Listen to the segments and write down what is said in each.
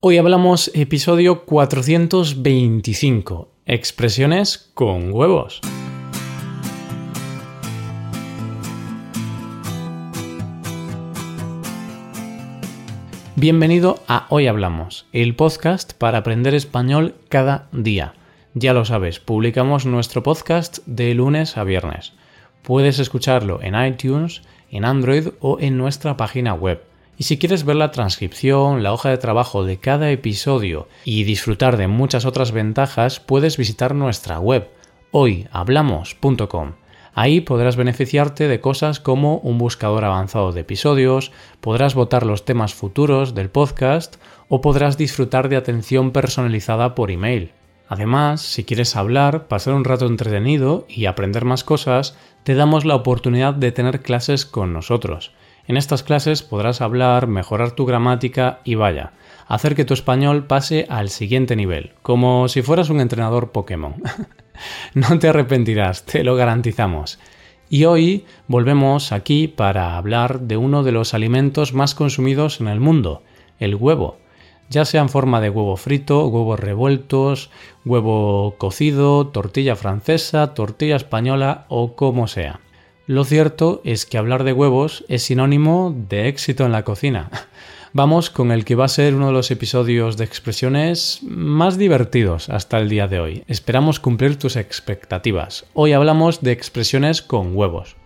Hoy hablamos episodio 425, expresiones con huevos. Bienvenido a Hoy Hablamos, el podcast para aprender español cada día. Ya lo sabes, publicamos nuestro podcast de lunes a viernes. Puedes escucharlo en iTunes, en Android o en nuestra página web y si quieres ver la transcripción, la hoja de trabajo de cada episodio y disfrutar de muchas otras ventajas, puedes visitar nuestra web hoyhablamos.com. Ahí podrás beneficiarte de cosas como un buscador avanzado de episodios, podrás votar los temas futuros del podcast o podrás disfrutar de atención personalizada por email. Además, si quieres hablar, pasar un rato entretenido y aprender más cosas, te damos la oportunidad de tener clases con nosotros. En estas clases podrás hablar, mejorar tu gramática y vaya, hacer que tu español pase al siguiente nivel, como si fueras un entrenador Pokémon. no te arrepentirás, te lo garantizamos. Y hoy volvemos aquí para hablar de uno de los alimentos más consumidos en el mundo, el huevo. Ya sea en forma de huevo frito, huevos revueltos, huevo cocido, tortilla francesa, tortilla española o como sea. Lo cierto es que hablar de huevos es sinónimo de éxito en la cocina. Vamos con el que va a ser uno de los episodios de expresiones más divertidos hasta el día de hoy. Esperamos cumplir tus expectativas. Hoy hablamos de expresiones con huevos.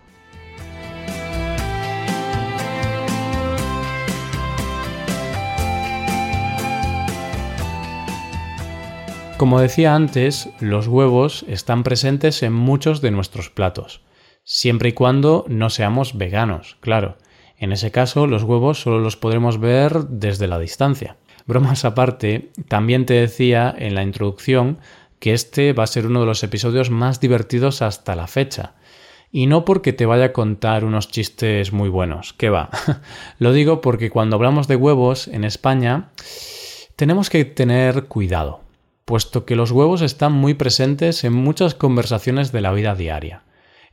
Como decía antes, los huevos están presentes en muchos de nuestros platos siempre y cuando no seamos veganos, claro. En ese caso, los huevos solo los podremos ver desde la distancia. Bromas aparte, también te decía en la introducción que este va a ser uno de los episodios más divertidos hasta la fecha. Y no porque te vaya a contar unos chistes muy buenos, que va. Lo digo porque cuando hablamos de huevos en España tenemos que tener cuidado, puesto que los huevos están muy presentes en muchas conversaciones de la vida diaria.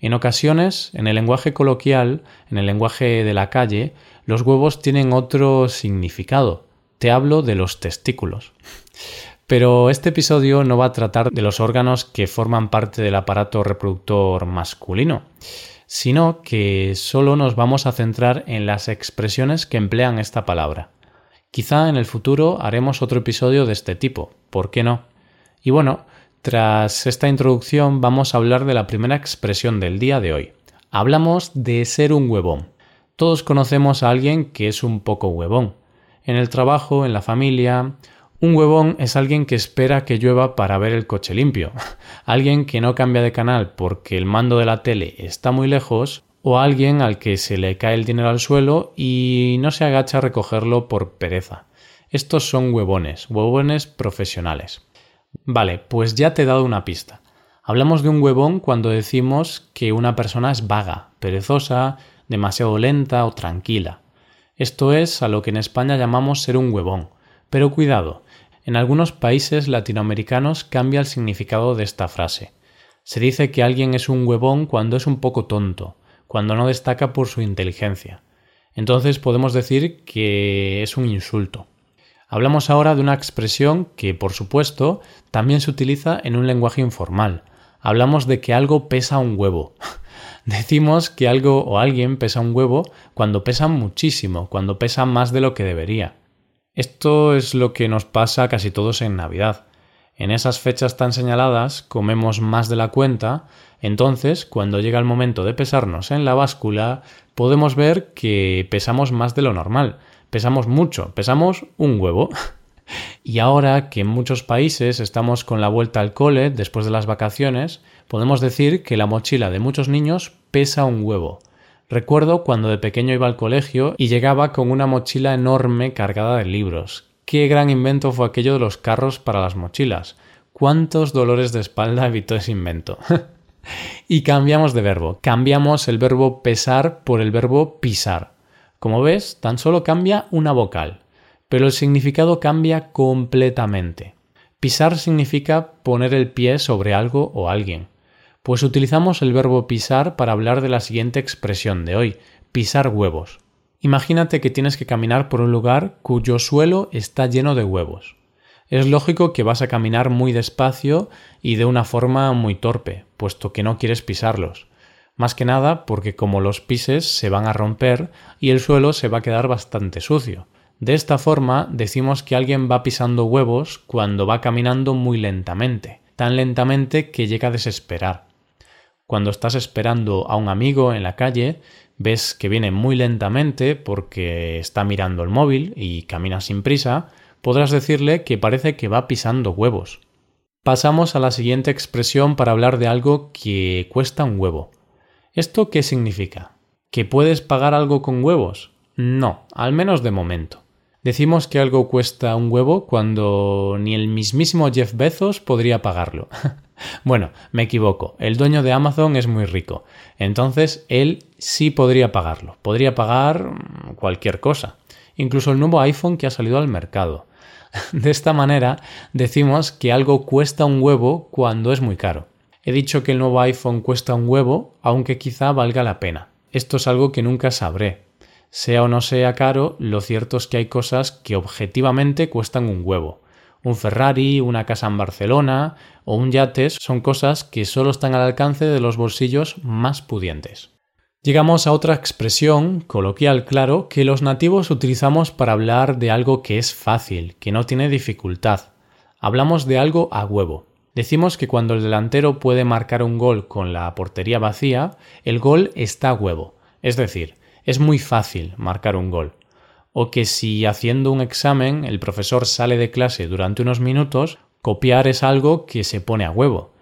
En ocasiones, en el lenguaje coloquial, en el lenguaje de la calle, los huevos tienen otro significado. Te hablo de los testículos. Pero este episodio no va a tratar de los órganos que forman parte del aparato reproductor masculino, sino que solo nos vamos a centrar en las expresiones que emplean esta palabra. Quizá en el futuro haremos otro episodio de este tipo, ¿por qué no? Y bueno, tras esta introducción vamos a hablar de la primera expresión del día de hoy. Hablamos de ser un huevón. Todos conocemos a alguien que es un poco huevón. En el trabajo, en la familia, un huevón es alguien que espera que llueva para ver el coche limpio, alguien que no cambia de canal porque el mando de la tele está muy lejos, o alguien al que se le cae el dinero al suelo y no se agacha a recogerlo por pereza. Estos son huevones, huevones profesionales. Vale, pues ya te he dado una pista. Hablamos de un huevón cuando decimos que una persona es vaga, perezosa, demasiado lenta o tranquila. Esto es a lo que en España llamamos ser un huevón. Pero cuidado, en algunos países latinoamericanos cambia el significado de esta frase. Se dice que alguien es un huevón cuando es un poco tonto, cuando no destaca por su inteligencia. Entonces podemos decir que es un insulto. Hablamos ahora de una expresión que, por supuesto, también se utiliza en un lenguaje informal. Hablamos de que algo pesa un huevo. Decimos que algo o alguien pesa un huevo cuando pesa muchísimo, cuando pesa más de lo que debería. Esto es lo que nos pasa casi todos en Navidad. En esas fechas tan señaladas comemos más de la cuenta, entonces cuando llega el momento de pesarnos en la báscula podemos ver que pesamos más de lo normal, pesamos mucho, pesamos un huevo. Y ahora que en muchos países estamos con la vuelta al cole después de las vacaciones, podemos decir que la mochila de muchos niños pesa un huevo. Recuerdo cuando de pequeño iba al colegio y llegaba con una mochila enorme cargada de libros. Qué gran invento fue aquello de los carros para las mochilas. ¿Cuántos dolores de espalda evitó ese invento? y cambiamos de verbo. Cambiamos el verbo pesar por el verbo pisar. Como ves, tan solo cambia una vocal, pero el significado cambia completamente. Pisar significa poner el pie sobre algo o alguien. Pues utilizamos el verbo pisar para hablar de la siguiente expresión de hoy, pisar huevos. Imagínate que tienes que caminar por un lugar cuyo suelo está lleno de huevos. Es lógico que vas a caminar muy despacio y de una forma muy torpe, puesto que no quieres pisarlos. Más que nada porque como los pises se van a romper y el suelo se va a quedar bastante sucio. De esta forma decimos que alguien va pisando huevos cuando va caminando muy lentamente, tan lentamente que llega a desesperar. Cuando estás esperando a un amigo en la calle, ves que viene muy lentamente porque está mirando el móvil y camina sin prisa, podrás decirle que parece que va pisando huevos. Pasamos a la siguiente expresión para hablar de algo que cuesta un huevo. ¿Esto qué significa? ¿Que puedes pagar algo con huevos? No, al menos de momento. Decimos que algo cuesta un huevo cuando ni el mismísimo Jeff Bezos podría pagarlo. bueno, me equivoco. El dueño de Amazon es muy rico. Entonces él sí podría pagarlo. Podría pagar cualquier cosa. Incluso el nuevo iPhone que ha salido al mercado. De esta manera decimos que algo cuesta un huevo cuando es muy caro. He dicho que el nuevo iPhone cuesta un huevo, aunque quizá valga la pena. Esto es algo que nunca sabré. Sea o no sea caro, lo cierto es que hay cosas que objetivamente cuestan un huevo. Un Ferrari, una casa en Barcelona o un yate son cosas que solo están al alcance de los bolsillos más pudientes. Llegamos a otra expresión, coloquial claro, que los nativos utilizamos para hablar de algo que es fácil, que no tiene dificultad. Hablamos de algo a huevo. Decimos que cuando el delantero puede marcar un gol con la portería vacía, el gol está a huevo. Es decir, es muy fácil marcar un gol. O que si haciendo un examen el profesor sale de clase durante unos minutos, copiar es algo que se pone a huevo.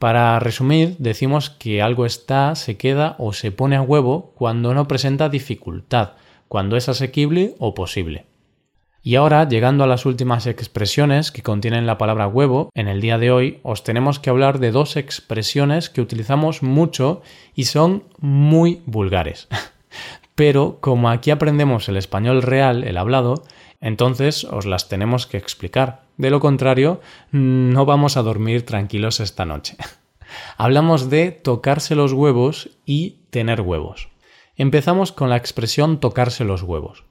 Para resumir, decimos que algo está, se queda o se pone a huevo cuando no presenta dificultad, cuando es asequible o posible. Y ahora, llegando a las últimas expresiones que contienen la palabra huevo, en el día de hoy os tenemos que hablar de dos expresiones que utilizamos mucho y son muy vulgares. Pero como aquí aprendemos el español real, el hablado, entonces os las tenemos que explicar. De lo contrario, no vamos a dormir tranquilos esta noche. Hablamos de tocarse los huevos y tener huevos. Empezamos con la expresión tocarse los huevos.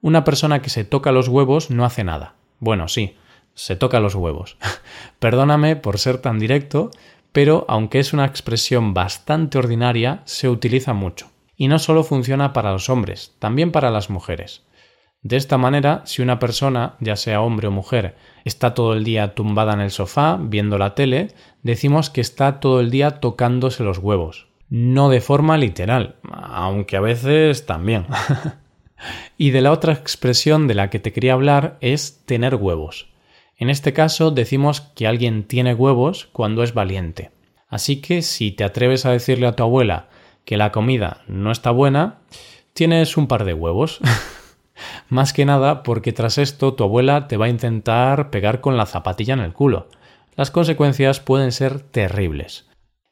Una persona que se toca los huevos no hace nada. Bueno, sí, se toca los huevos. Perdóname por ser tan directo, pero aunque es una expresión bastante ordinaria, se utiliza mucho. Y no solo funciona para los hombres, también para las mujeres. De esta manera, si una persona, ya sea hombre o mujer, está todo el día tumbada en el sofá viendo la tele, decimos que está todo el día tocándose los huevos. No de forma literal, aunque a veces también. y de la otra expresión de la que te quería hablar es tener huevos. En este caso decimos que alguien tiene huevos cuando es valiente. Así que si te atreves a decirle a tu abuela que la comida no está buena, tienes un par de huevos. Más que nada porque tras esto tu abuela te va a intentar pegar con la zapatilla en el culo. Las consecuencias pueden ser terribles.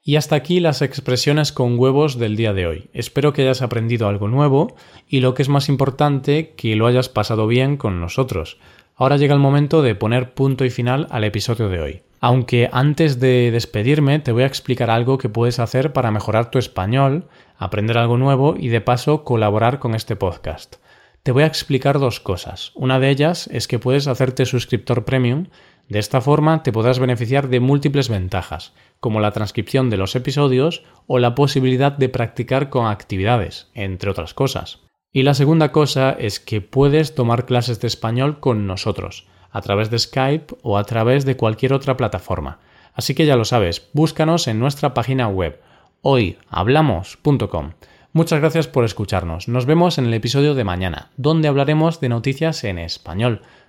Y hasta aquí las expresiones con huevos del día de hoy. Espero que hayas aprendido algo nuevo y lo que es más importante, que lo hayas pasado bien con nosotros. Ahora llega el momento de poner punto y final al episodio de hoy. Aunque antes de despedirme te voy a explicar algo que puedes hacer para mejorar tu español, aprender algo nuevo y de paso colaborar con este podcast. Te voy a explicar dos cosas. Una de ellas es que puedes hacerte suscriptor premium. De esta forma te podrás beneficiar de múltiples ventajas, como la transcripción de los episodios o la posibilidad de practicar con actividades, entre otras cosas. Y la segunda cosa es que puedes tomar clases de español con nosotros, a través de Skype o a través de cualquier otra plataforma. Así que ya lo sabes, búscanos en nuestra página web hoyhablamos.com. Muchas gracias por escucharnos. Nos vemos en el episodio de mañana, donde hablaremos de noticias en español.